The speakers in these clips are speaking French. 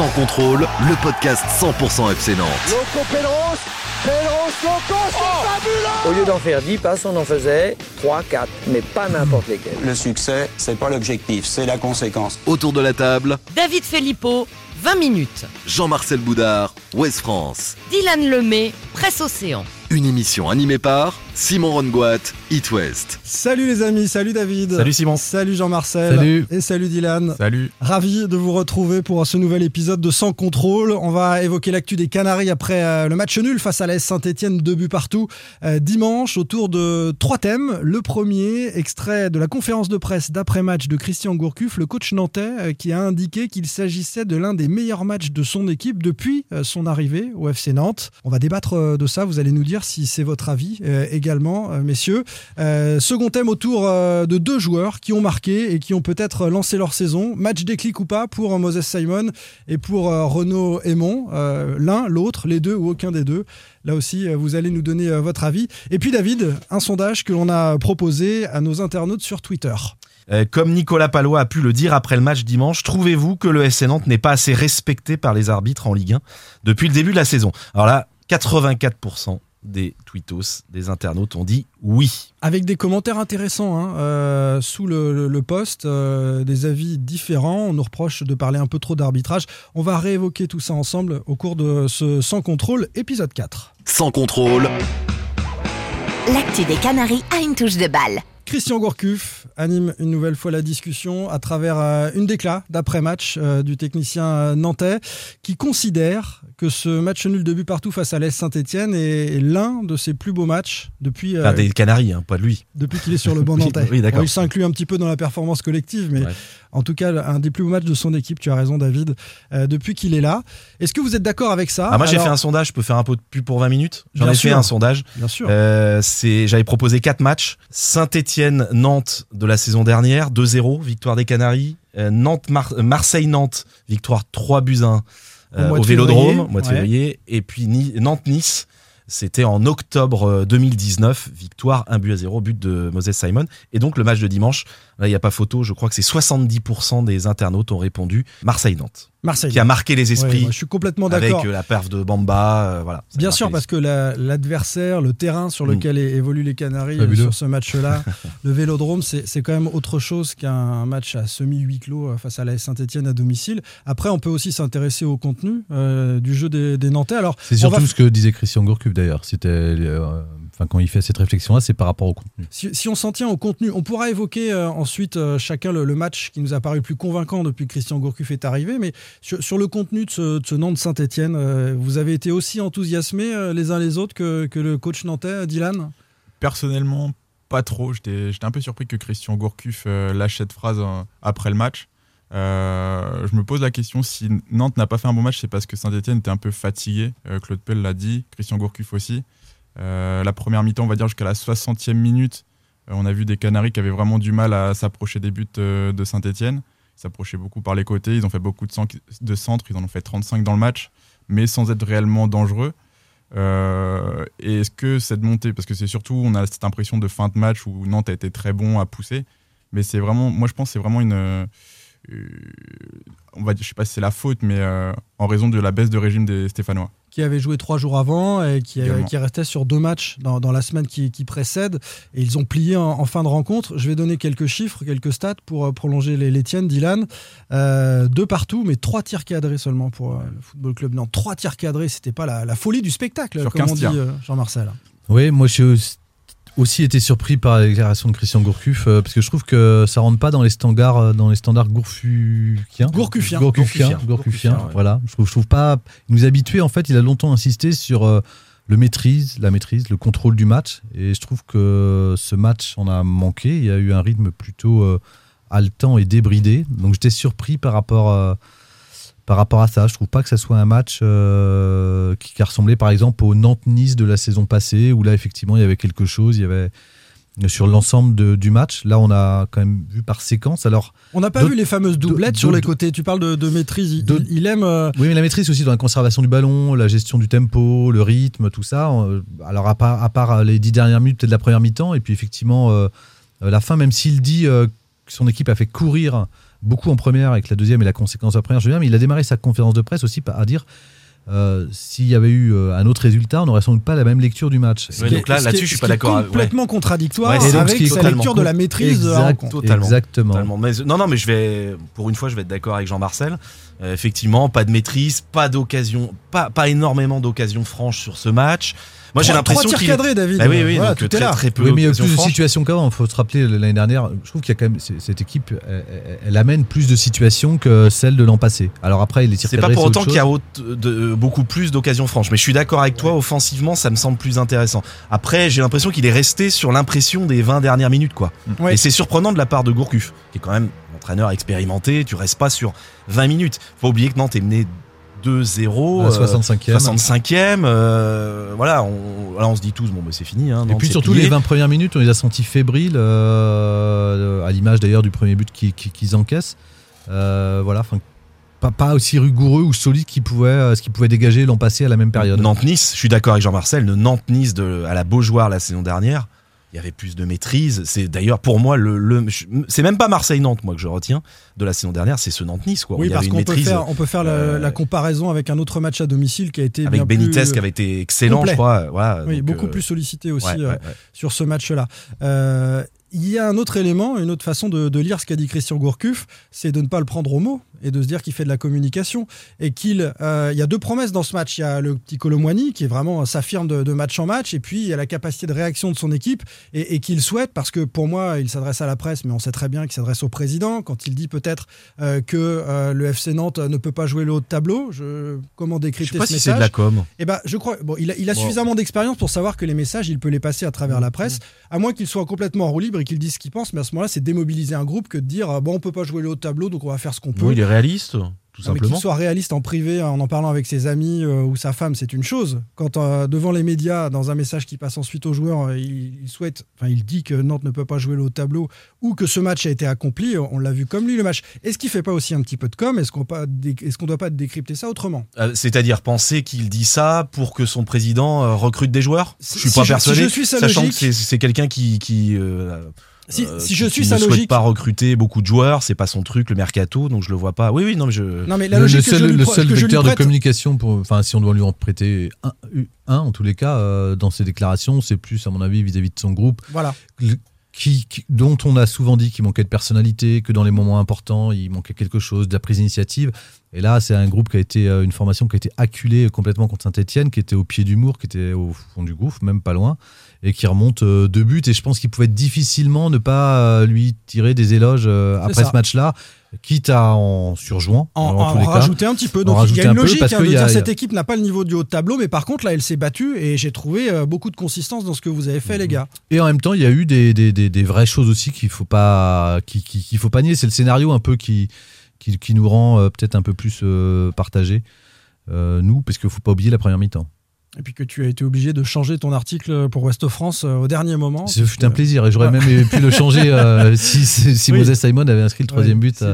Sans contrôle, le podcast 100% FC Nantes. Loco Pedros, Pedros, Loco, c'est fabuleux Au lieu d'en faire 10 passes, on en faisait 3, 4, mais pas n'importe lesquels. Le succès, c'est pas l'objectif, c'est la conséquence. Autour de la table, David Filippo, 20 minutes. Jean-Marcel Boudard, Ouest France. Dylan Lemay, Presse Océan. Une émission animée par Simon Rongoat, It West. Salut les amis, salut David. Salut Simon. Salut Jean-Marcel. Salut. Et salut Dylan. Salut. Ravi de vous retrouver pour ce nouvel épisode de Sans Contrôle. On va évoquer l'actu des Canaries après euh, le match nul face à l'AS Saint-Etienne, deux buts partout, euh, dimanche, autour de trois thèmes. Le premier, extrait de la conférence de presse d'après-match de Christian Gourcuff, le coach nantais, euh, qui a indiqué qu'il s'agissait de l'un des meilleurs matchs de son équipe depuis son arrivée au FC Nantes. On va débattre de ça, vous allez nous dire si c'est votre avis également, euh, messieurs. Euh, second thème autour euh, de deux joueurs qui ont marqué et qui ont peut-être lancé leur saison. Match déclic ou pas pour Moses Simon et pour Renaud Aymon. L'un, l'autre, les deux ou aucun des deux. Là aussi, vous allez nous donner votre avis. Et puis David, un sondage que l'on a proposé à nos internautes sur Twitter. Comme Nicolas Palois a pu le dire après le match dimanche, trouvez-vous que le SC Nantes n'est pas assez respecté par les arbitres en Ligue 1 depuis le début de la saison? Alors là, 84% des tweetos, des internautes ont dit oui. Avec des commentaires intéressants hein, euh, sous le, le- le post, euh, des avis différents. On nous reproche de parler un peu trop d'arbitrage. On va réévoquer tout ça ensemble au cours de ce Sans contrôle, épisode 4. Sans contrôle, L'actu des Canaries a une touche de balle. Christian Gourcuff anime une nouvelle fois la discussion à travers euh, une déclat d'après-match du technicien nantais qui considère que ce match nul de but partout face à l'Est Saint-Etienne est l'un de ses plus beaux matchs depuis, euh, Enfin, des Canaries, hein, pas de lui. depuis qu'il est sur le banc nantais. oui, d'accord. Bon, il s'inclut un petit peu dans la performance collective, mais Ouais. en tout cas, un des plus beaux matchs de son équipe, tu as raison David, euh, depuis qu'il est là. Est-ce que vous êtes d'accord avec ça? Ah, moi j'ai fait un sondage, je peux faire un peu de pub pour 20 minutes? J'en ai fait un sondage. Bien sûr. Euh, j'avais proposé quatre matchs. Saint-Étienne-Nantes de la saison dernière, 2-0, victoire des Canaries. Euh, Nantes, Mar- euh, Marseille-Nantes, victoire 3 buts 1 Au Vélodrome, février, mois de ouais. février. Et puis Ni- Nantes-Nice, c'était en octobre euh, 2019, victoire 1 but à 0, but de Moses Simon. Et donc le match de dimanche, là il n'y a pas photo, je crois que c'est 70% des internautes ont répondu Marseille-Nantes, Marseille. qui a marqué les Ouais, esprits moi, je suis complètement avec d'accord. euh, la perf de Bamba. euh, voilà, Bien sûr, parce que la- l'adversaire, le terrain sur lequel é- évoluent les Canaries euh, Fabuleux. sur ce match-là, le Vélodrome, c'est c'est quand même autre chose qu'un match à semi-huis clos euh, face à la Saint-Etienne à domicile. Après, on peut aussi s'intéresser au contenu euh, du jeu des, des Nantais. Alors, C'est surtout va- ce que disait Christian Gourcuff d'ailleurs. C'était, euh, enfin, quand il fait cette réflexion-là, c'est par rapport au contenu. Si, si on s'en tient au contenu, on pourra évoquer euh, ensuite euh, chacun le, le match qui nous a paru le plus convaincant depuis que Christian Gourcuff est arrivé. Mais sur, sur le contenu de ce, de ce Nantes Saint-Etienne, vous avez été aussi enthousiasmés euh, les uns les autres que, que le coach nantais, Dylan? Personnellement, pas trop. J'étais j'étais un peu surpris que Christian Gourcuff euh, lâche cette phrase euh, après le match. Euh, je me pose la question si Nantes n'a pas fait un bon match, c'est parce que Saint-Etienne était un peu fatigué. Euh, Claude Pell l'a dit, Christian Gourcuff aussi. Euh, la première mi-temps, on va dire jusqu'à la 60e minute, euh, on a vu des Canaries qui avaient vraiment du mal à s'approcher des buts euh, de Saint-Etienne. Ils s'approchaient beaucoup par les côtés, ils ont fait beaucoup de, cen- de centres, ils en ont fait 35 dans le match, mais sans être réellement dangereux. Et est-ce que cette montée, parce que c'est surtout, on a cette impression de fin de match où Nantes a été très bon à pousser, mais c'est vraiment, moi je pense c'est vraiment une, on va dire, je sais pas si c'est la faute, mais en raison de la baisse de régime des Stéphanois. Qui avait joué trois jours avant et qui, qui restait sur deux matchs dans, dans la semaine qui, qui précède. Et ils ont plié en, en fin de rencontre. Je vais donner quelques chiffres, quelques stats pour euh, prolonger les, les tiennes, Dylan. Euh, deux partout, mais trois tirs cadrés seulement pour euh, le Football Club. Non, trois tirs cadrés, c'était pas la, la folie du spectacle, Sur comme 15 on dit tirs. euh, Jean-Marcel. Oui, moi j'ai aussi- aussi été surpris par la déclaration de Christian Gourcuff euh, parce que je trouve que ça rentre pas dans les standards euh, dans les standards gourfukiens. Gourcuffiens. Gourcuffiens, Gourcuffiens, ouais. voilà. Je trouve, je trouve pas. Il nous habituait en fait. Il a longtemps insisté sur euh, le maîtrise, la maîtrise, le contrôle du match. Et je trouve que ce match en a manqué. Il y a eu un rythme plutôt haletant et débridé. Donc j'étais surpris par rapport, euh, par rapport à ça. Je trouve pas que ça soit un match euh, qui, qui a ressemblé par exemple au Nantes-Nice de la saison passée, où là effectivement il y avait quelque chose. Il y avait sur l'ensemble du match. Là, on a quand même vu par séquence. Alors, On n'a pas vu les fameuses doublettes sur les côtés. Tu parles de, de maîtrise. Il, aime. euh, Oui, mais la maîtrise aussi dans la conservation du ballon, la gestion du tempo, le rythme, tout ça. Euh, Alors, à part, à part les dix dernières minutes peut-être de la première mi-temps, et puis effectivement, euh, la fin, même s'il dit euh, son équipe a fait courir beaucoup en première et que la deuxième est la conséquence de la première, je veux mais il a démarré sa conférence de presse aussi par- à dire. euh, S'il y avait eu euh, un autre résultat, on n'aurait sans doute pas la même lecture du match. est- ce qui est- ce qui est Complètement contradictoire Ouais, donc avec ce qui est sa lecture de la maîtrise de la. Totalement. Exactement. Totalement. Mais, non, non, mais je vais, pour une fois, je vais être d'accord avec Jean-Marcel. Euh, effectivement, pas de maîtrise, pas d'occasion, pas, pas énormément d'occasions franches sur ce match. Moi, j'ai l'impression trois tirs qu'il. cadrés, David. Bah oui, oui, Voilà, donc tout est très, là. très peu Oui, mais il y a plus de situations qu'avant. Il faut se rappeler l'année dernière. Je trouve qu'il y a quand même cette équipe, elle, elle- elle amène plus de situations que celle de l'an passé. Alors après, les tirs C'est pas pour autant qu'il y a chose. autre- de- beaucoup plus d'occasions franches. Mais je suis d'accord avec toi, offensivement, ça me semble plus intéressant. Après, j'ai l'impression qu'il est resté sur l'impression des 20 dernières minutes, quoi. Ouais. Et c'est surprenant de la part de Gourcuff, qui est quand même un entraîneur expérimenté. Tu restes pas sur 20 minutes. Faut oublier que Nantes est mené 2-0. À euh, 65e. 65e. euh, voilà, on, se dit tous, bon, bah, c'est fini. Hein, Et puis surtout plié. les 20 premières minutes, on les a sentis fébriles, euh, à l'image d'ailleurs du premier but qu'ils qui, qu'ils encaissent. Euh, voilà, enfin, pas, pas aussi rigoureux ou solide qu'ils pouvaient, ce qu'ils pouvaient dégager l'an passé à la même période. Nantes-Nice, je suis d'accord avec Jean-Marcel, le Nantes-Nice de- à la Beaujoire la saison dernière, il y avait plus de maîtrise. C'est d'ailleurs pour moi le, le- c'est même pas Marseille-Nantes moi que je retiens de la saison dernière, c'est ce Nantes-Nice quoi. Oui, il parce qu'on peut faire, on peut faire la, euh, la comparaison avec un autre match à domicile qui a été avec bien Benitez plus, qui avait été excellent, complet. je crois. Voilà, Oui, donc, beaucoup euh, plus sollicité aussi ouais, ouais, euh, ouais. sur ce match-là. Euh, il y a un autre élément, une autre façon de, de lire ce qu'a dit Christian Gourcuff, c'est de ne pas le prendre au mot et de se dire qu'il fait de la communication et qu'il euh, y a deux promesses dans ce match. Il y a le petit Colomwani qui est vraiment s'affirme de, de match en match et puis il y a la capacité de réaction de son équipe et, et qu'il souhaite parce que pour moi il s'adresse à la presse mais on sait très bien qu'il s'adresse au président quand il dit peut-être euh, que euh, le FC Nantes ne peut pas jouer le haut de tableau. Je, comment Je décrypter sais pas ce si c'est message de la com. eh ben, je crois. Bon, il a, il a Bon. suffisamment d'expérience pour savoir que les messages, il peut les passer à travers la presse, à moins qu'il soit complètement en roue libre et qu'il dise ce qu'il pense. Mais à ce moment-là, c'est démobiliser un groupe que de dire euh, bon, on peut pas jouer le haut de tableau, donc on va faire ce qu'on peut. Oui, réaliste, tout simplement. qu'il soit réaliste en privé, en en parlant avec ses amis euh, ou sa femme, c'est une chose. Quand euh, devant les médias, dans un message qui passe ensuite aux joueurs, euh, il, il souhaite, enfin, il dit que Nantes ne peut pas jouer le haut tableau ou que ce match a été accompli. On l'a vu comme lui le match. Est-ce qu'il fait pas aussi un petit peu de com? Est-ce qu'on est-ce qu'on doit pas décrypter ça autrement? C'est-à-dire penser qu'il dit ça pour que son président recrute des joueurs? Je suis Si pas je- si persuadé, je suis sa sachant logique- que c'est- quelqu'un qui, qui Si, euh, si je suis ne sa souhaite logique, pas recruter beaucoup de joueurs, c'est pas son truc, le mercato, donc je le vois pas. Oui, oui, non, mais je. non mais la le, le logique que je seul, lui le seul que je vecteur de communication, pour, enfin, si on doit lui en prêter un, un, en tous les cas, euh, dans ses déclarations, c'est plus, à mon avis, vis-à-vis de son groupe, Voilà. le- qui, qui- dont on a souvent dit qu'il manquait de personnalité, que dans les moments importants, il manquait quelque chose, de la prise d'initiative. Et là, c'est un groupe qui a été, euh, une formation qui a été acculée complètement contre Saint-Etienne, qui était au pied du mur, qui était au fond du gouffre, même pas loin, et qui remonte euh, deux buts. Et je pense qu'il pouvait difficilement ne pas euh, lui tirer des éloges après ça. ce match-là, quitte à en surjouant. En, en cas. rajouter un petit peu. Donc il y a une un logique parce hein, que de il y a- dire il y a- cette équipe n'a pas le niveau du haut de tableau, mais par contre là elle s'est battue et j'ai trouvé beaucoup de consistance dans ce que vous avez fait les gars. Et en même temps, il y a eu des, des, des, des vraies choses aussi qu'il faut pas faut pas nier. C'est le scénario un peu qui, qui, qui nous rend euh, peut-être un peu plus euh, partagés, euh, nous, parce qu'il faut pas oublier la première mi-temps. Et puis que tu as été obligé de changer ton article pour Ouest France au dernier moment. Ce fut un plaisir et j'aurais même pu le changer si, si, si Oui. Moses Simon avait inscrit le troisième Ouais, but.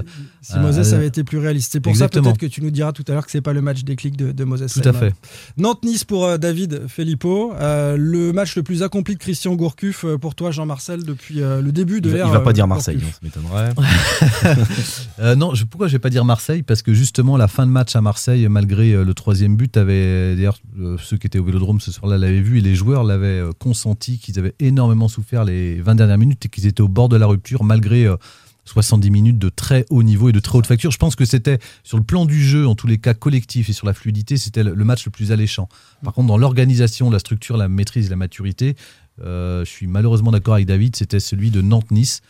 Si- Moses euh, avait été plus réaliste. C'est pour exactement. ça peut-être que tu nous diras tout à l'heure que c'est pas le match déclic de, de Moses Tout à fait. Nantes-Nice pour euh, David Filippo. Euh, le match le plus accompli de Christian Gourcuff pour toi Jean-Marcel depuis le début de l'ère. il va pas dire Marseille, Gourcuff. non, ça m'étonnerait. Non, je, pourquoi je vais pas dire Marseille? Parce que justement, la fin de match à Marseille, malgré le troisième but, avait d'ailleurs ceux qui étaient au Vélodrome ce soir-là l'avaient vu et les joueurs l'avaient consenti qu'ils avaient énormément souffert les 20 dernières minutes et qu'ils étaient au bord de la rupture malgré 70 minutes de très haut niveau et de très haute facture. Je pense que c'était sur le plan du jeu, en tous les cas collectif et sur la fluidité, c'était le match le plus alléchant. Par contre, dans l'organisation, la structure, la maîtrise, la maturité, euh, je suis malheureusement d'accord avec David, c'était celui de Nantes-Nice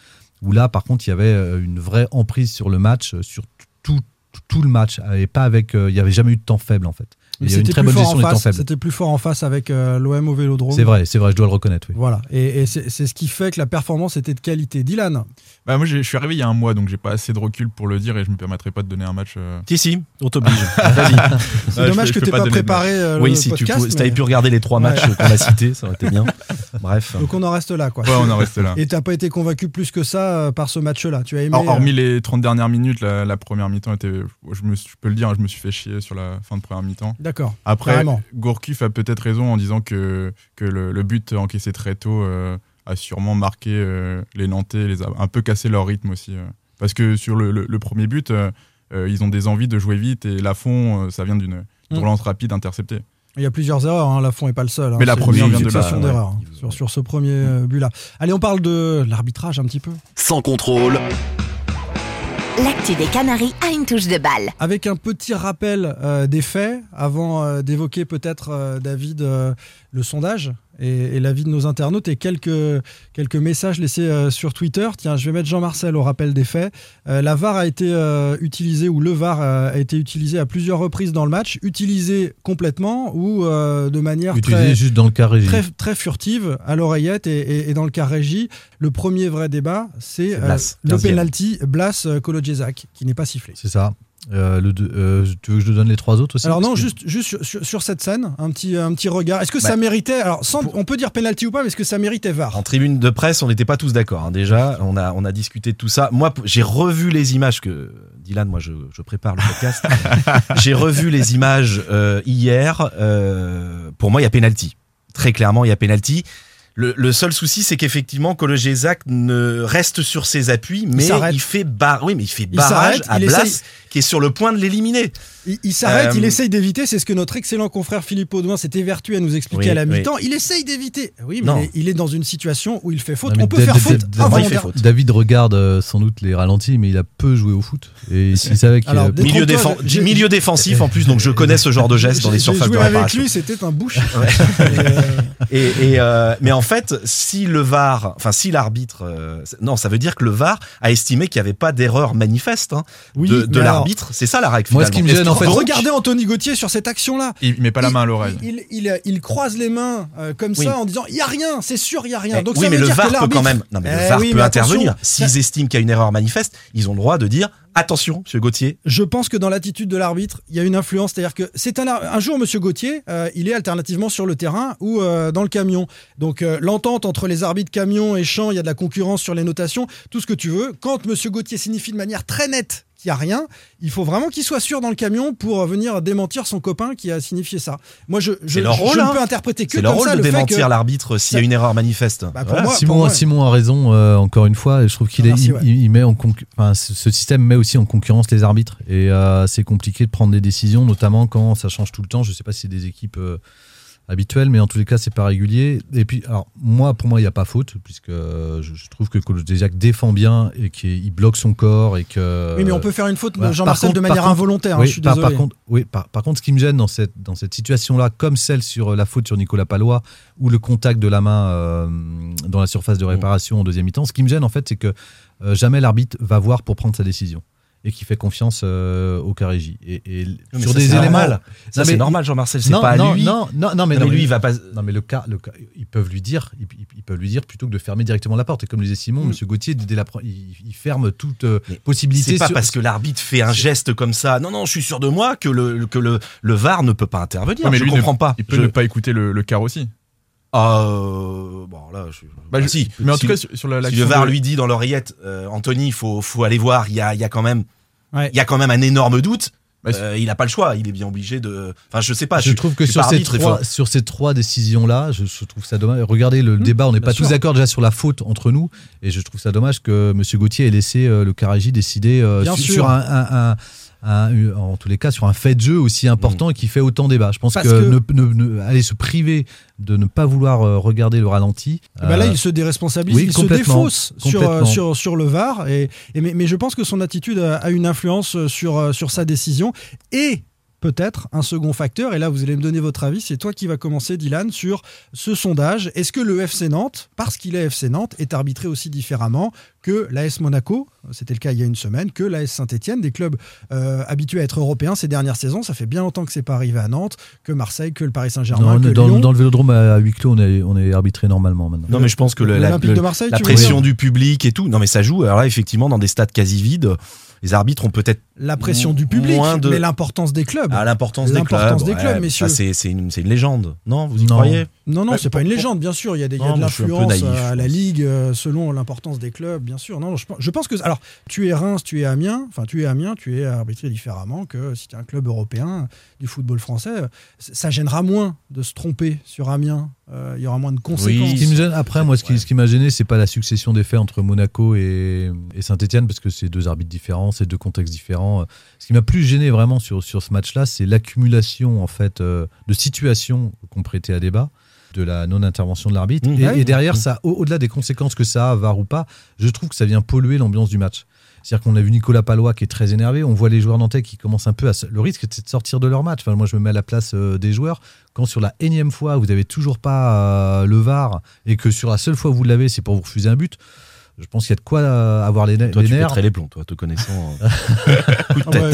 où là, par contre, il y avait euh, une vraie emprise sur le match, euh, sur tout, le match, et pas avec. Il n'y avait jamais eu de temps faible, en fait. Il y a une C'était très plus bonne fort gestion en des temps face. faibles. C'était plus fort en face avec euh, l'OM au Vélodrome. C'est vrai, c'est vrai, je dois le reconnaître. Oui. Voilà, et, et c'est ce qui fait que la performance était de qualité. Dylan, Bah, moi, je suis arrivé il y a un mois, donc j'ai pas assez de recul pour le dire et je me permettrai pas de donner un match. euh, Si, si, on t'oblige. C'est Ouais, dommage que tu pas, pas préparé euh, Oui, le si tu podcast. pouvais- si t'avais mais- pu regarder les trois matchs qu'on a cités, ça aurait été bien. Bref. Donc on en reste là, quoi. Ouais, on en reste là. Et t'as pas été convaincu plus que ça euh, par ce match-là. Tu as aimé. Hor- Hormis euh, les 30 dernières minutes, la, la première mi-temps était. Je, me, suis- je peux le dire, je me suis fait chier sur la fin de première mi-temps. D'accord. Après, Carrément. Gourcuff a peut-être raison en disant que, que le, le but encaissé très tôt euh, a sûrement marqué euh, les Nantais, les a un peu cassé leur rythme aussi. euh. Parce que sur le, le- le premier but, ils ont des envies de jouer vite et Lafont, euh, ça vient d'une d'une Mm. relance rapide interceptée. Il y a plusieurs erreurs, hein. Lafont est pas le seul. hein. Mais la première vient de succession ouais. d'erreurs hein, sur, sur ce premier but-là. Allez, on parle de l'arbitrage un petit peu. Sans contrôle, L'actu des Canaries a une touche de balle. Avec un petit rappel euh, des faits, avant euh, d'évoquer peut-être, euh, David, le sondage et, et l'avis de nos internautes et quelques, quelques messages laissés euh, sur Twitter. Tiens, je vais mettre Jean-Marcel au rappel des faits. Euh, la VAR a été euh, utilisée, ou le VAR a été utilisé à plusieurs reprises dans le match, utilisé complètement ou de manière Utilisé très, juste dans le cas très, très furtive à l'oreillette et, et- et dans le cas régie. Le premier vrai débat, c'est le 15e. penalty Blas Kolodziejczak, qui n'est pas sifflé. C'est ça. Euh, le euh, tu veux que je te donne les trois autres aussi Alors non, que- juste, juste sur, cette scène, un petit, un petit regard. Est-ce que Bah, ça méritait Alors, sans- on peut dire penalty ou pas, mais est-ce que ça méritait VAR En tribune de presse, on n'était pas tous d'accord. hein. Déjà, on a, on a discuté de tout ça. Moi, j'ai revu les images que Dylan, moi, je, je prépare le podcast. j'ai revu les images euh, hier. Pour moi, il y a penalty. Très clairement, il y a penalty. Le, le seul souci, c'est qu'effectivement, Kolodziejczak ne reste sur ses appuis, mais il, fait bar, oui, mais il fait Il barrage s'arrête, à il Blas, essaye- qui est sur le point de l'éliminer. Il, il s'arrête, Euh, il essaye d'éviter. C'est ce que notre excellent confrère Philippe Audouin s'était vertué à nous expliquer Oui, à la oui. mi-temps. Il essaye d'éviter. Oui, mais Non. il est- il dans une situation où il fait faute. Non, on peut David- faire faute David- avant il fait faute. David regarde euh, sans doute les ralentis, mais il a peu joué au foot. Et il savait qu'il Alors, a- des- Milieu, défensif en plus, donc je connais ce genre de geste dans les J'ai- surfaces J'ai de joué avec réparation. lui, c'était un bouche. Euh, et, euh, mais en fait, si le VAR, enfin si l'arbitre, euh, non, ça veut dire que le VAR a estimé qu'il n'y avait pas d'erreur manifeste hein, Oui, de, l'arbitre. C'est ça la règle. Moi, ce qui me gêne, en fait, Regardez Anthony Gauthier sur cette action-là. Il met pas la main à l'oreille. Il, il- il croise les mains euh, comme Oui. ça en disant il y a rien, c'est sûr, il y a rien. eh, Donc oui, ça mais veut le dire VAR que peut quand même, non, mais Eh le VAR oui, peut intervenir. S'ils estiment qu'il y a une erreur manifeste, ils ont le droit de dire attention, Monsieur Gauthier. Je pense que dans l'attitude de l'arbitre, il y a une influence. C'est-à-dire que c'est un, un jour, Monsieur Gauthier, euh, il est alternativement sur le terrain ou euh, dans le camion. Donc euh, l'entente entre les arbitres camion et champ, il y a de la concurrence sur les notations, tout ce que tu veux. Quand Monsieur Gauthier signifie de manière très nette qu'il n'y a rien, il faut vraiment qu'il soit sûr dans le camion pour euh, venir démentir son copain qui a signifié ça. Moi, je, je, C'est leur je rôle, ne hein. peux interpréter que C'est leur comme rôle ça de le fait démentir que- l'arbitre s'il y a une erreur manifeste. Bah, pour Voilà. moi- Simon, pour moi- Simon a raison, euh, encore une fois, et je trouve qu'il Ah, est- merci, il, ouais. il- il met en concu- enfin, ce, ce système met aussi en concurrence les arbitres. Et euh, c'est compliqué de prendre des décisions, notamment quand ça change tout le temps. Je ne sais pas si c'est des équipes euh, habituelles, mais en tous les cas, c'est pas régulier. Et puis, alors, moi, pour moi, il n'y a pas faute, puisque euh, je, je trouve que Kolodziejczak défend bien et qu'il bloque son corps. Et que, Oui, mais on peut faire une faute, voilà. Jean-Marcel, de manière contre- involontaire. hein, je suis par, désolé. par contre, oui, par, par contre, ce qui me gêne dans cette, dans cette situation-là, comme celle sur la faute sur Nicolas Palois ou le contact de la main euh, dans la surface de réparation en deuxième mi-temps, ce qui me gêne en fait, c'est que euh, jamais l'arbitre va voir pour prendre sa décision et qui fait confiance euh, au Carégie. Et, et mais sur ça, des éléments. normal. Ça, Non, c'est mais- normal, Jean-Marcel. C'est non, pas à non, lui. Non, non, non, mais, Non, mais lui, il va pas. non, mais le cas, le cas, ils peuvent lui dire, ils, peuvent lui dire plutôt que de fermer directement la porte. Et comme le disait Simon, Mm. Monsieur Gauthier, dès la, il, il ferme toute euh, Mais possibilité. C'est pas sur- parce que l'arbitre fait un geste comme ça. Non, non, je suis sûr de moi que le, que le, le VAR ne peut pas intervenir. Mais je lui ne- comprends pas. Il peut Je- ne pas écouter le, le quart aussi. Ah, euh, bon, là, je... Bah, Ah, je- si. Mais en Si tout cas, sur, sur la Si le VAR de- lui dit dans l'oreillette, euh, Anthony, il faut, faut aller voir, il y a, il y a quand même, Ouais. il y a quand même un énorme doute. Bah, Euh, il n'a pas le choix, il est bien obligé de. Enfin, je sais pas. je trouve que sur ces, trois, sur ces trois décisions-là, je, je trouve ça dommage. Regardez le débat, on n'est pas sûr. tous d'accord déjà sur la faute entre nous, et je trouve ça dommage que M. Gauthier ait laissé euh, le Caragie décider euh, sur, sûr. sur un, un- un- un- en tous les cas, sur un fait de jeu aussi important et qui fait autant débat. Je pense Parce que, que- Ne, ne- ne- aller se priver de ne pas vouloir euh, regarder le ralenti. Eh ben là, euh, il se déresponsabilise, oui, il se défausse sur, euh, sur, sur le VAR. Et, et mais, mais je pense que son attitude a, a une influence sur, sur sa décision. Et peut-être un second facteur. Et là, vous allez me donner votre avis. C'est toi qui va commencer, Dylan, sur ce sondage. Est-ce que le FC Nantes, parce qu'il est FC Nantes, est arbitré aussi différemment que l'AS Monaco, c'était le cas il y a une semaine, que l'AS Saint-Etienne, des clubs euh, habitués à être européens ces dernières saisons. Ça fait bien longtemps que c'est pas arrivé à Nantes, que Marseille, que le Paris Saint-Germain, que dans, Lyon. dans le vélodrome à huis clos, on est, on est arbitré normalement maintenant. Non, mais je pense que le- la, L'Olympique le- de Marseille, la tu veux pression du public et tout, non mais ça joue. Alors là, effectivement, dans des stades quasi vides, les arbitres ont peut-être La pression du public, moins de- mais l'importance des clubs. à l'importance des clubs. L'importance des Ouais, clubs, messieurs. une, c'est une légende. Non, vous y Non. croyez? Non, non, Ouais, c'est pas une légende, bien sûr. Il y a, des, il y a Non, de l'influence naïf, euh, à la. Ligue euh, selon l'importance des clubs, bien sûr. Non, non, je, pense- je pense que. Alors, tu es Reims, tu es Amiens. Enfin, tu es Amiens, tu es arbitré différemment que si tu es un club européen du football français. euh, Ça gênera moins de se tromper sur Amiens. Euh, Il y aura moins de conséquences. Ce qui me gêne, après, moi, ce qui, ce qui m'a gêné, c'est pas la succession des faits entre Monaco et, et Saint-Etienne, parce que c'est deux arbitres différents, c'est deux contextes différents. Ce qui m'a plus gêné vraiment sur, sur ce match-là, c'est l'accumulation en fait euh, de situations qu'on prêtait à débat de la non-intervention de l'arbitre. Mmh. et, Ouais. et derrière, ça, au- au-delà des conséquences que ça a, var ou pas, je trouve que ça vient polluer l'ambiance du match. C'est-à-dire qu'on a vu Nicolas Palois qui est très énervé, on voit les joueurs nantais qui commencent un peu à... Le risque, c'est de sortir de leur match. Enfin, moi, je me mets à la place euh, des joueurs. Quand sur la énième fois, vous n'avez toujours pas euh, le VAR et que sur la seule fois où vous l'avez, c'est pour vous refuser un but, je pense qu'il y a de quoi euh, avoir les, Toi, les tu nerfs. pèterais les plombs, toi, te connaissant. coup de Ah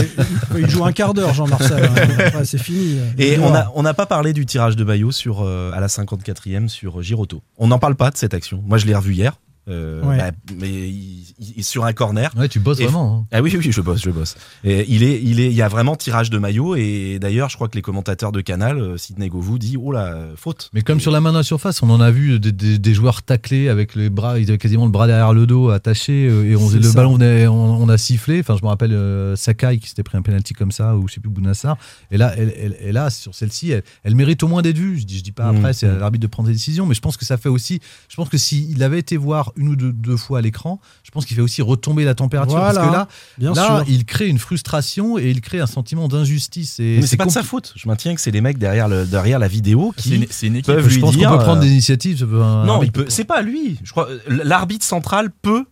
bah, il, joue un quart d'heure, Jean-Marcel. hein. Après, c'est fini. Et on n'a pas parlé du tirage de maillot sur, euh, à la 54e sur euh, Giroto. On n'en parle pas de cette action. Moi, je l'ai revu hier. Euh, Ouais. bah, mais il, il est sur un corner. Ouais, tu bosses Et- vraiment. hein. Ah oui, oui, je bosse, je bosse. Et il est, il est, il y a vraiment tirage de maillot. Et d'ailleurs, je crois que les commentateurs de Canal, euh, Sidney Govou, dit oh là, faute. Mais comme sur la main dans la surface, on en a vu des, des- des joueurs taclés avec les bras, ils avaient quasiment le bras derrière le dos attaché euh, et on, le ça. ballon on, on a sifflé. Enfin, je me rappelle euh, Sakai qui s'était pris un penalty comme ça ou je sais plus Bounassar. Et là, elle, elle- et là sur celle-ci, elle, elle mérite au moins d'être vue. Je dis, je dis pas Mmh, après, c'est à mmh. l'arbitre de prendre des décisions, mais je pense que ça fait aussi. Je pense que s'il avait été voir une ou deux, deux fois à l'écran, je pense qu'il fait aussi retomber la température parce que là, Bien là, sûr. il crée une frustration et il crée un sentiment d'injustice. Et Mais c'est pas de sa faute. Je maintiens que c'est les mecs derrière, le, derrière la vidéo C'est une, qui c'est une équipe. peuvent Je lui pense qu'on dire. peut prendre euh, des initiatives. ça peut- un Non, il peut. peut- C'est pas lui. Je crois. L'arbitre central peut.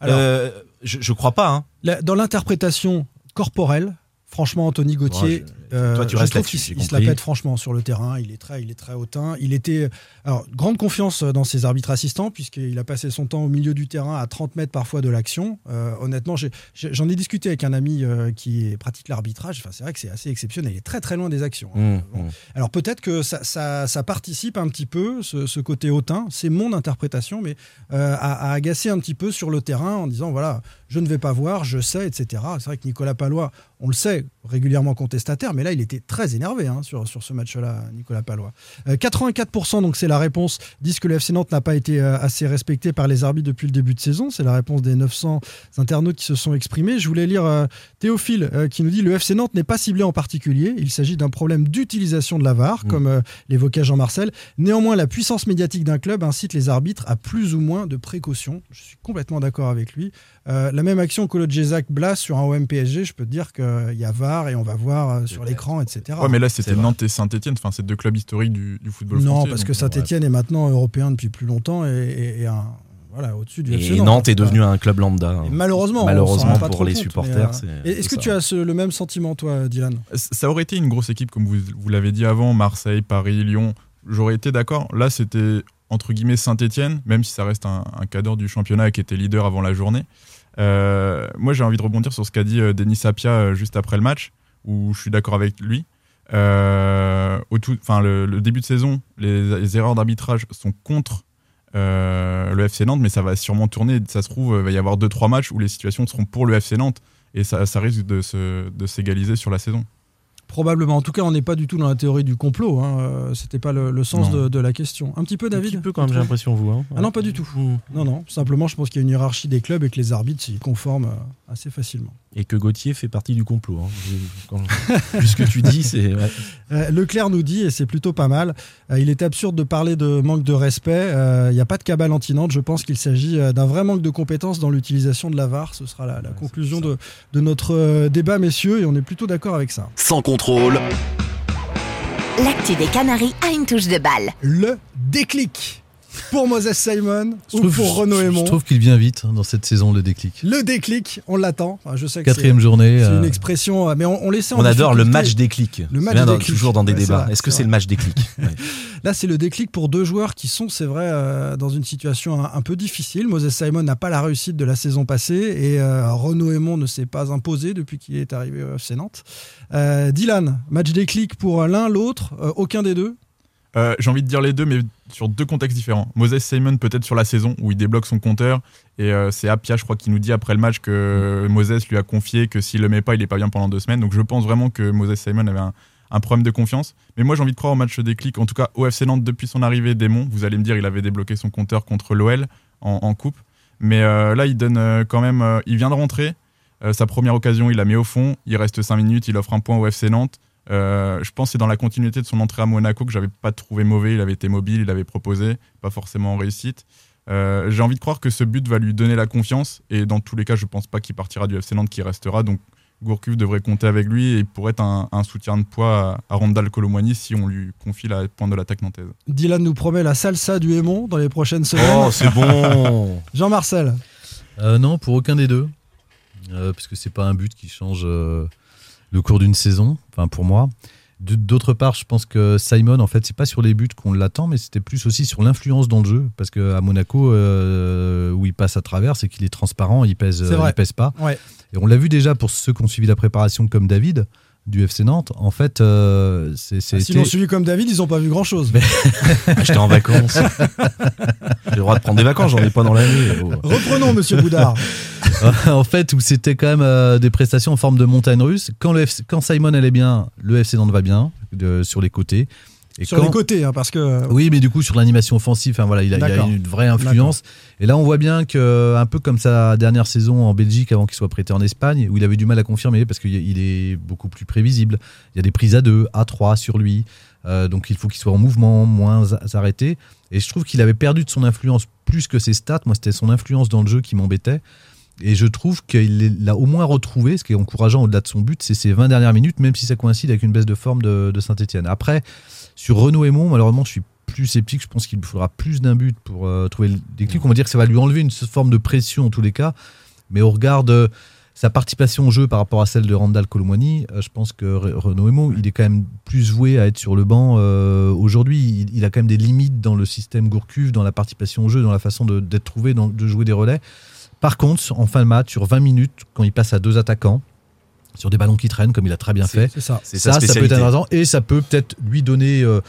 Alors, euh, je, je crois pas. Hein. la- dans l'interprétation corporelle, franchement, Anthony Gauthier, Ouais, je- euh, toi, tu je restes trouve là-dessus, qu'il j'ai il se la pète franchement sur le terrain. Il est très, il est très hautain. Il était, alors, grande confiance dans ses arbitres assistants puisqu'il a passé son temps au milieu du terrain à 30 mètres parfois de l'action. Euh, honnêtement, j'en ai, discuté avec un ami euh, qui pratique l'arbitrage. Enfin, c'est vrai que c'est assez exceptionnel. Il est très très loin des actions. hein. Mmh, Bon. mmh. Alors peut-être que ça, ça- ça participe un petit peu, ce, ce côté hautain, c'est mon interprétation, mais euh, à, à agacer un petit peu sur le terrain en disant voilà, je ne vais pas voir, je sais, etc. C'est vrai que Nicolas Palois, on le sait, régulièrement contestataire, mais là il était très énervé hein, sur, sur ce match-là, Nicolas Palois. Euh, 84%, donc c'est la réponse, disent que le FC Nantes n'a pas été euh, assez respecté par les arbitres depuis le début de saison. C'est la réponse des 900 internautes qui se sont exprimés. Je voulais lire euh, Théophile euh, qui nous dit le FC Nantes n'est pas ciblé en particulier. Il s'agit d'un problème d'utilisation de la VAR, Mm. comme euh, l'évoquait Jean-Marcel. Néanmoins, la puissance médiatique d'un club incite les arbitres à plus ou moins de précautions. Je suis complètement d'accord avec lui. Euh, la même action que le Jézac Blas sur un OM PSG, je peux te dire qu'il y a VAR et on va voir euh, sur l'écran, etc. Ouais, mais là, c'était. Nantes et Saint-Etienne. Enfin, c'est deux clubs historiques du, du football non, français. parce donc, que euh, Saint-Etienne est maintenant européen depuis plus longtemps et, et- et un, voilà, au-dessus du FC Et Nantes est devenu un club lambda. hein. Et malheureusement, on Malheureusement pas pour les compte, supporters. Est-ce que ça. tu as ce- le même sentiment, toi, Dylan? Ça aurait été une grosse équipe, comme vous, vous l'avez dit avant, Marseille, Paris, Lyon. J'aurais été d'accord. Là, c'était entre guillemets Saint-Etienne, même si ça reste un, un cadre du championnat qui était leader avant la journée. Euh, moi, j'ai envie de rebondir sur ce qu'a dit euh, Denis Sapia euh, juste après le match, où je suis d'accord avec lui. Au tout, le, début de saison, les, erreurs d'arbitrage sont contre le FC Nantes, mais ça va sûrement tourner. Ça se trouve, il va y avoir 2-3 matchs où les situations seront pour le FC Nantes et ça, risque de s'égaliser sur la saison. Probablement. En tout cas, on n'est pas du tout dans la théorie du complot. Hein. Euh, C'était pas le, le sens de, de la question. Un petit peu, Un David petit peu quand même, j'ai l'impression, vous. hein. Ah non, pas du tout. Mmh. Non, non. Simplement, je pense qu'il y a une hiérarchie des clubs et que les arbitres s'y conforment euh, assez facilement. Et que Gauthier fait partie du complot. hein. Je- quand- Vu ce que tu dis, c'est. ouais. Euh, Leclerc nous dit, et c'est plutôt pas mal, euh, il est absurde de parler de manque de respect. Euh, Il n'y a pas de cabale anti-Nantes. Je pense qu'il s'agit d'un vrai manque de compétences dans l'utilisation de la VAR. Ce sera la, la conclusion de, de notre débat, messieurs, et on est plutôt d'accord avec ça. Sans contrôle. L'actu des Canaries a une touche de balle. Le déclic. Pour Moses Simon Je ou trouve- pour Renaud Aymon Je trouve qu'il vient vite hein, dans cette saison, le déclic. Le déclic, on l'attend. Enfin, je sais que Quatrième journée. C'est euh, une expression, mais on, on laissait On adore le match déclic. Le match dans- déclic. toujours dans des Ouais, débats. Est-ce que c'est le match déclic Ouais. Là, c'est le déclic pour deux joueurs qui sont, c'est vrai, euh, dans une situation un, un peu difficile. Moses Simon n'a pas la réussite de la saison passée et euh, Renaud Aymon ne s'est pas imposé depuis qu'il est arrivé au FC Nantes. Euh, Dylan, match déclic pour l'un, l'autre, euh, aucun des deux. Euh, J'ai envie de dire les deux, mais sur deux contextes différents. Moses Simon, peut-être sur la saison, où il débloque son compteur. Et euh, c'est Apia, je crois, qui nous dit après le match que Moses lui a confié que s'il le met pas, il est pas bien pendant deux semaines. Donc je pense vraiment que Moses Simon avait un, problème de confiance. Mais moi, j'ai envie de croire au match déclic. En tout cas, au FC Nantes, depuis son arrivée démon, vous allez me dire, il avait débloqué son compteur contre l'OL en, coupe. Mais euh, là, il donne quand même. il vient de rentrer. Sa première occasion, il la met au fond. Il reste 5 minutes. Il offre un point au FC Nantes. Euh, je pense que c'est dans la continuité de son entrée à Monaco que j'avais pas trouvé mauvais. Il avait été mobile, il avait proposé, pas forcément en réussite. Euh, J'ai envie de croire que ce but va lui donner la confiance. Et dans tous les cas, je pense pas qu'il partira du FC Nantes, qu'il restera. Donc Gourcuff devrait compter avec lui et il pourrait être un, un soutien de poids à, à Randall Colomwani si on lui confie la pointe de l'attaque nantaise. Dylan nous promet la salsa du Aymon dans les prochaines semaines. Oh, c'est bon Jean-Marcel, Euh, non, pour aucun des deux. Euh, parce que c'est pas un but qui change euh, le cours d'une saison, enfin pour moi. D'autre part, je pense que Simon, en fait, c'est pas sur les buts qu'on l'attend, mais c'était plus aussi sur l'influence dans le jeu. Parce qu'à Monaco, euh, où il passe à travers, c'est qu'il est transparent, il pèse, vrai. il pèse pas. Ouais. Et on l'a vu déjà pour ceux qui ont suivi la préparation, comme David du FC Nantes. En fait, euh, c'est c'est s'ils l'ont suivi comme David, ils n'ont pas vu grand-chose. Ah, J'étais en vacances. J'ai le droit de prendre des vacances, j'en ai pas dans l'année. Oh. Reprenons, monsieur Boudard. en fait, où c'était quand même euh, des prestations en forme de montagne russe. Quand, le FC quand Simon allait bien, le FC Nantes va bien, de- sur les côtés. Et Sur quand- les côtés, hein, parce que. Oui, mais du coup, sur l'animation offensive, voilà, il, a, il a une vraie influence. Et là, on voit bien que, un peu comme sa dernière saison en Belgique avant qu'il soit prêté en Espagne, où il avait du mal à confirmer parce qu'il il est beaucoup plus prévisible. Il y a des prises à 2, à 3 sur lui. Euh, donc, il faut qu'il soit en mouvement, moins arrêté. Et je trouve qu'il avait perdu de son influence plus que ses stats. Moi, c'était son influence dans le jeu qui m'embêtait. Et je trouve qu'il l'a au moins retrouvé, ce qui est encourageant au-delà de son but, c'est ses 20 dernières minutes, même si ça coïncide avec une baisse de forme de, Saint-Etienne. Après, sur Renaud Aymon, malheureusement, je suis plus sceptique. Je pense qu'il faudra plus d'un but pour euh, trouver le déclic. On va dire que ça va lui enlever une forme de pression en tous les cas. Mais au regard de sa participation au jeu par rapport à celle de Randall Colomwani, euh, je pense que Re- Renaud Aymon, il est quand même plus voué à être sur le banc euh, aujourd'hui. Il, a quand même des limites dans le système Gourcuff, dans la participation au jeu, dans la façon d'être trouvé, de jouer des relais. Par contre, en fin de match, sur 20 minutes, quand il passe à deux attaquants, sur des ballons qui traînent, comme il a très bien fait, ça. Ça, ça peut être intéressant et ça peut peut-être lui donner euh,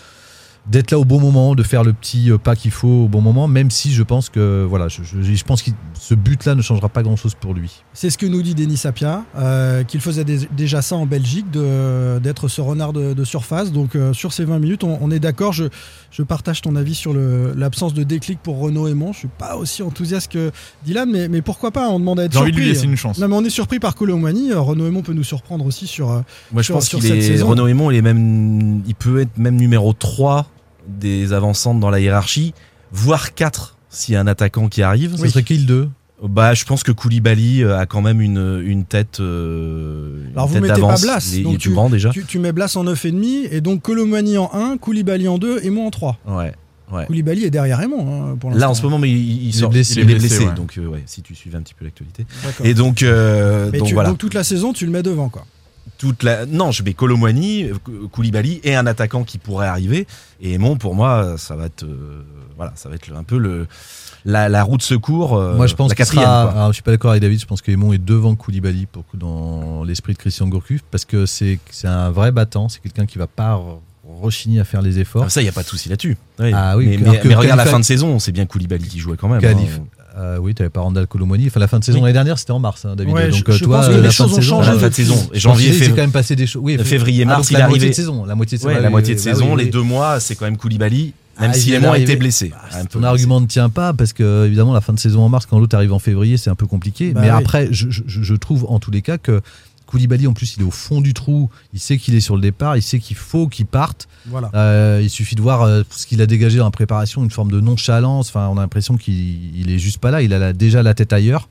d'être là au bon moment, de faire le petit euh, pas qu'il faut au bon moment, même si je pense que voilà, je, je- je pense que ce but-là ne changera pas grand-chose pour lui. C'est ce que nous dit Denis Sapia, euh, qu'il faisait dé- déjà ça en Belgique, d'être ce renard de, de surface. Donc euh, sur ces 20 minutes, on, on est d'accord. Je, je partage ton avis sur l'absence de déclic pour Renaud Aymon. Je suis pas aussi enthousiaste que Dylan, mais, mais pourquoi pas On demande à être J'ai envie surpris. de lui laisser une chance. Non, mais on est surpris par Colomani. Renaud Aymon peut nous surprendre aussi sur. euh, Moi, je sur- pense saison. Renaud Aymon, il, est même, il peut être même numéro 3 des avancantes dans la hiérarchie, voire 4 s'il y a un attaquant qui arrive. Ce serait qui le 2 Bah, je pense que Koulibaly euh, a quand même une, une tête. euh, une Alors vous tête mettez pas. Blas. Il donc est plus grand déjà. Tu, tu mets Blas en 9,5 et donc Colomani en 1, Koulibaly en 2 et moi en 3. Ouais. Ouais. Koulibaly est derrière Aymon hein, pour l'instant. Là en ce moment, mais il, il sort- blessé. il est blessé, ouais. donc euh, ouais, si tu suivais un petit peu l'actualité. Et donc, euh, Mais donc tu- voilà. donc toute la saison, tu le mets devant quoi. toute la non je mets Colomwani euh, Koulibaly et un attaquant qui pourrait arriver et Aymon pour moi ça va être euh, voilà ça va être un peu le la, la roue de secours euh, Moi, je pense la quatrième sera. alors, je suis pas d'accord avec David. Je pense que Aymon est devant Koulibaly pour dans l'esprit de Christian Gourcuff parce que c'est c'est un vrai battant. C'est quelqu'un qui va pas re- rechigner à faire les efforts. Ah, ça il y a pas de souci là-dessus. Ah oui, mais, regarde la fin de saison c'est bien Koulibaly qui jouait quand même hein. Euh, oui, tu n'avais pas Randall Colomoni. Enfin, la fin de saison Oui. l'année dernière, c'était en mars, hein, David. Ouais, Donc, je- euh, je toi, pense que euh, les la choses fin de ont saison, changé à la fin de saison pense janvier février quand même passé des choses. Oui, février Ah, mars il est la moitié arrivé de saison. La moitié de saison. Ouais, la moitié de bah saison oui, les oui. deux mois c'est quand même Koulibaly même Ah, si est était arrivé. blessé Ah, Ton blessé. argument ne tient pas parce que évidemment la fin de saison en mars quand l'autre arrive en février c'est un peu compliqué. Bah mais oui. après je, je- je trouve en tous les cas que Koulibaly en plus il est au fond du trou, il sait qu'il est sur le départ, il sait qu'il faut qu'il parte. Voilà. Euh, il suffit de voir euh, ce qu'il a dégagé dans la préparation, une forme de nonchalance. Enfin, on a l'impression qu'il il est juste pas là. Il a la- déjà la tête ailleurs.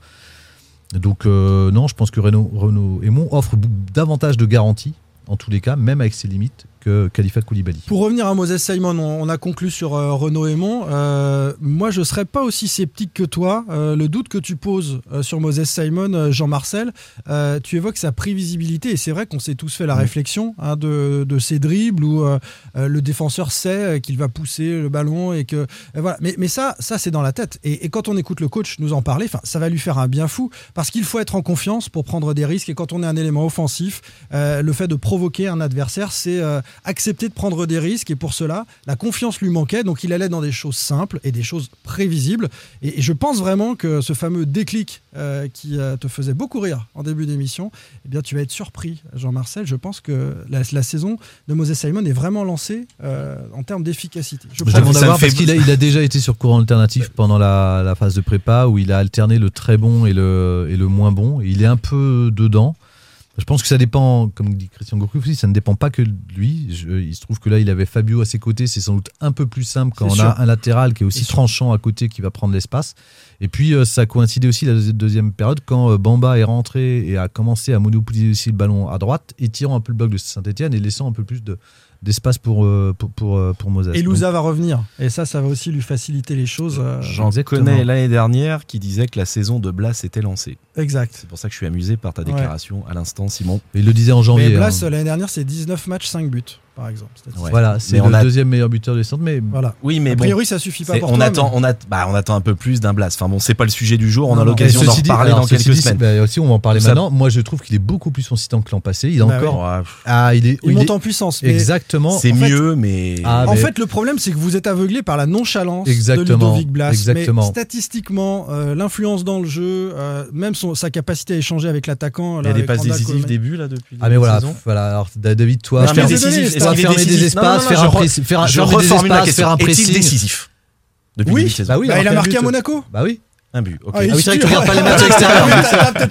Donc euh, non, je pense que Renault, Renault Aymon offre davantage de garanties en tous les cas, même avec ses limites, que Koulibaly. Pour revenir à Moses Simon, on, a conclu sur euh, Renaud Aymon. Euh, moi, je serais pas aussi sceptique que toi. Euh, le doute que tu poses sur Moses Simon, Jean-Marcel, euh, tu évoques sa prévisibilité. Et c'est vrai qu'on s'est tous fait la réflexion hein, de, de ces dribbles où le défenseur sait qu'il va pousser le ballon et que voilà. Mais, mais ça, ça c'est dans la tête. Et, et quand on écoute le coach nous en parler, ça va lui faire un bien fou parce qu'il faut être en confiance pour prendre des risques. Et quand on est un élément offensif, le fait de provoquer un adversaire, c'est euh, accepter de prendre des risques. Et pour cela, la confiance lui manquait. Donc il allait dans des choses simples et des choses prévisibles. Et, et je pense vraiment que ce fameux déclic euh, qui euh, te faisait beaucoup rire en début d'émission, eh bien tu vas être surpris, Jean-Marcel. Je pense que la, la saison de Moses Simon est vraiment lancée euh, en termes d'efficacité. Je pense. demande ça à me voir fait- parce qu'il a, il a déjà été sur courant alternatif pendant la, la phase de prépa où il a alterné le très bon et le, et le moins bon. Il est un peu dedans. Je pense que ça dépend, comme dit Christian Gourcuff aussi, ça ne dépend pas que de lui. Je- il se trouve que là, il avait Fabio à ses côtés. C'est sans doute un peu plus simple quand on a un latéral qui est aussi sûr. tranchant à côté qui va prendre l'espace. Et puis, euh, ça a coïncidé aussi la deuxi- deuxième période quand euh, Bamba est rentré et a commencé à monopoliser aussi le ballon à droite, étirant un peu le bloc de Saint-Etienne et laissant un peu plus de d'espace pour, euh, pour, pour, euh, pour Moses. Et Louza va revenir. Et ça, ça va aussi lui faciliter les choses. euh, J'en connais l'année dernière qui disait que la saison de Blas était lancée. exact. C'est pour ça que je suis amusé par ta Ouais. déclaration à l'instant, Simon. Il le disait en janvier. Mais Blas, hein. l'année dernière, c'est 19 matchs, 5 buts, par exemple. Ouais. Voilà, c'est le a- deuxième meilleur buteur du centre, mais Voilà. Oui, mais a bon. priori, ça suffit pas pour on, toi, attend, mais- on, a, bah, on attend un peu plus d'un Blas. Enfin bon, c'est pas le sujet du jour. On Non, a l'occasion d'en reparler dans quelques dit, semaines. bah, aussi, on va en parler Ça- maintenant. Moi, je trouve qu'il est beaucoup plus consistant que l'an passé. Il Bah encore. Ouais, Ah, il est. Il il monte est- en puissance. mais Exactement. c'est mieux, mais. Ah, En mais- fait, le problème, c'est que vous êtes aveuglé par la nonchalance Exactement, de Ludovic Blas. exactement. Mais statistiquement, euh, l'influence dans le jeu, euh, même son- sa capacité à échanger avec l'attaquant. Il y a des passes décisives début là depuis. Ah mais voilà, voilà. Alors David, toi, Est fermer des espaces, faire, un press- faire, un Est-il pressing. décisif? Oui, Bah oui, Bah, il a marqué à Monaco. Bah oui. Un but. ok. Ah, il Ah oui, c'est vrai que tu regardes pas les matchs extérieurs.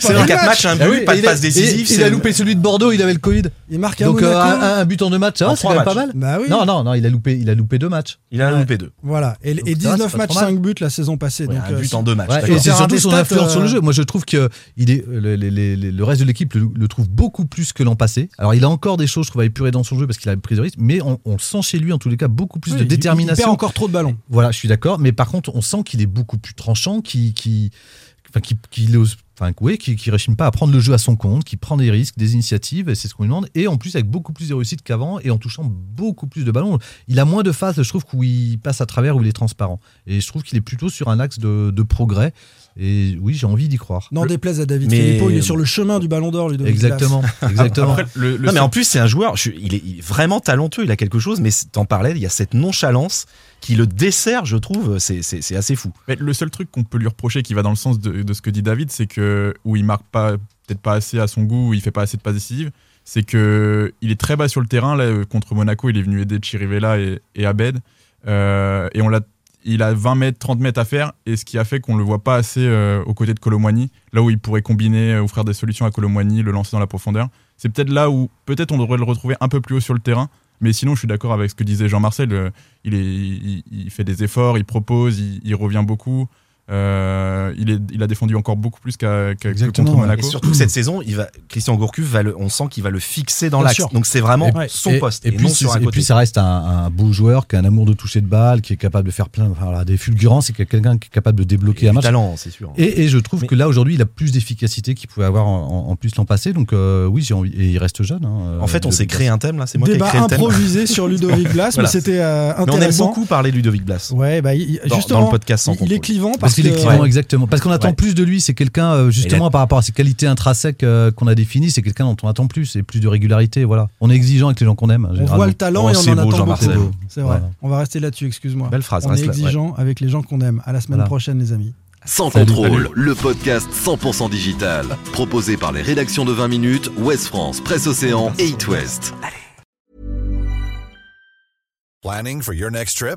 C'est dans vu le 4 match. matchs, un Ah but, oui, pas de passe a- décisive. Il, il a loupé celui de Bordeaux, il avait le Covid. Il marque à Donc euh, un, un but en deux matchs, ça va, c'est trois quand même pas mal. Bah oui. Non, non, non, il a loupé, il a loupé deux matchs. Il a Ouais. loupé deux. Voilà. Et, Donc et ça va, 19 c'est pas matchs, trop mal. 5 buts la saison passée. Ouais, donc, un euh, but en deux matchs. Et c'est un surtout son influence sur le euh, jeu. Moi, je trouve que il est, le, reste de l'équipe le, trouve beaucoup plus que l'an passé. Alors, il a encore des choses, je trouve, à épurer dans son jeu parce qu'il a pris de risques, mais on, sent chez lui, en tous les cas, beaucoup plus de il- Il détermination. perd encore trop de ballons. Voilà, je suis d'accord. Mais par contre, on sent qu'il est beaucoup plus tranchant, qui, qui, enfin, qui, ose- enfin, qui, qui réchigne pas à prendre le jeu à son compte, qui prend des risques, des initiatives, et c'est ce qu'on lui demande. Et en plus, avec beaucoup plus de réussite qu'avant, et en touchant beaucoup plus de ballons. Il a moins de phases, je trouve, où il passe à travers, où il est transparent. Et je trouve qu'il est plutôt sur un axe de, de progrès. Et oui, j'ai envie d'y croire. N'en déplaise à David Mais- Filippo, il est sur le chemin du ballon d'or, Ludovic. Exactement, exactement. Après, le, le Non, mais en plus, c'est un joueur, je il, est, il est vraiment talentueux, il a quelque chose, mais c'est- t'en parlais, il y a cette nonchalance qui le dessert, je trouve, c'est- c'est c'est assez fou. Mais le seul truc qu'on peut lui reprocher qui va dans le sens de, de ce que dit David, c'est que où il marque pas peut-être pas assez à son goût, où il fait pas assez de passes décisives, c'est que il est très bas sur le terrain. Là, euh, contre Monaco, il est venu aider Chirivella et, et Abed, Euh, et on l'a, il a 20 mètres, 30 mètres à faire, et ce qui a fait qu'on le voit pas assez euh, aux côtés de Colomwani, là où il pourrait combiner, euh, offrir des solutions à Colomwani, le lancer dans la profondeur. C'est peut-être là où peut-être on devrait le retrouver un peu plus haut sur le terrain. Mais sinon, je suis d'accord avec ce que disait Jean-Marcel. euh, il, fait des efforts, il propose, il revient beaucoup. Euh, il, est, il a défendu encore beaucoup plus qu'à, Exactement, contre ouais. Et Monaco. surtout que cette saison, il va, Christian Gourcuff, va le, on sent qu'il va le fixer dans l'axe. Donc c'est vraiment son et, poste, Et, et, puis, non sur un c'est- et côté. puis ça reste un, un beau joueur qui a un amour de toucher de balle, qui est capable de faire plein, enfin, voilà, des fulgurances, et qui est quelqu'un qui est capable de débloquer Et un match. talent, c'est sûr. Et, et je trouve Mais- que là aujourd'hui, il a plus d'efficacité qu'il pouvait avoir en, en- en plus l'an passé. Donc euh, oui, j'ai envie. Et il reste jeune. hein, en fait, on euh, s'est créé un thème là, c'est moi qui ai Débat créé le thème. improvisé sur Ludovic Blas, Voilà. mais c'était euh, Mais on aime intéressant. beaucoup parler de Ludovic Blas. Ouais, bah, il- Dans- justement, dans le podcast sans il, est clivant parce, Exactement. Parce qu'on attend Ouais. plus de lui. C'est quelqu'un, euh, justement, par rapport à ses qualités intrinsèques euh, qu'on a définies, c'est quelqu'un dont on attend plus et plus de régularité. Voilà. On est exigeant avec les gens qu'on aime. on généralement. voit le talent Oh, et on en beau, attend beaucoup. C'est vrai. Voilà. On va rester là-dessus, excuse-moi. Belle phrase, On reste est là, exigeant avec les gens qu'on aime. À la semaine Voilà. prochaine, les amis. Sans Salut, contrôle, salut. le podcast 100% digital. Proposé par les rédactions de 20 minutes, Ouest France, Presse Océan et It West. Planning for your next trip?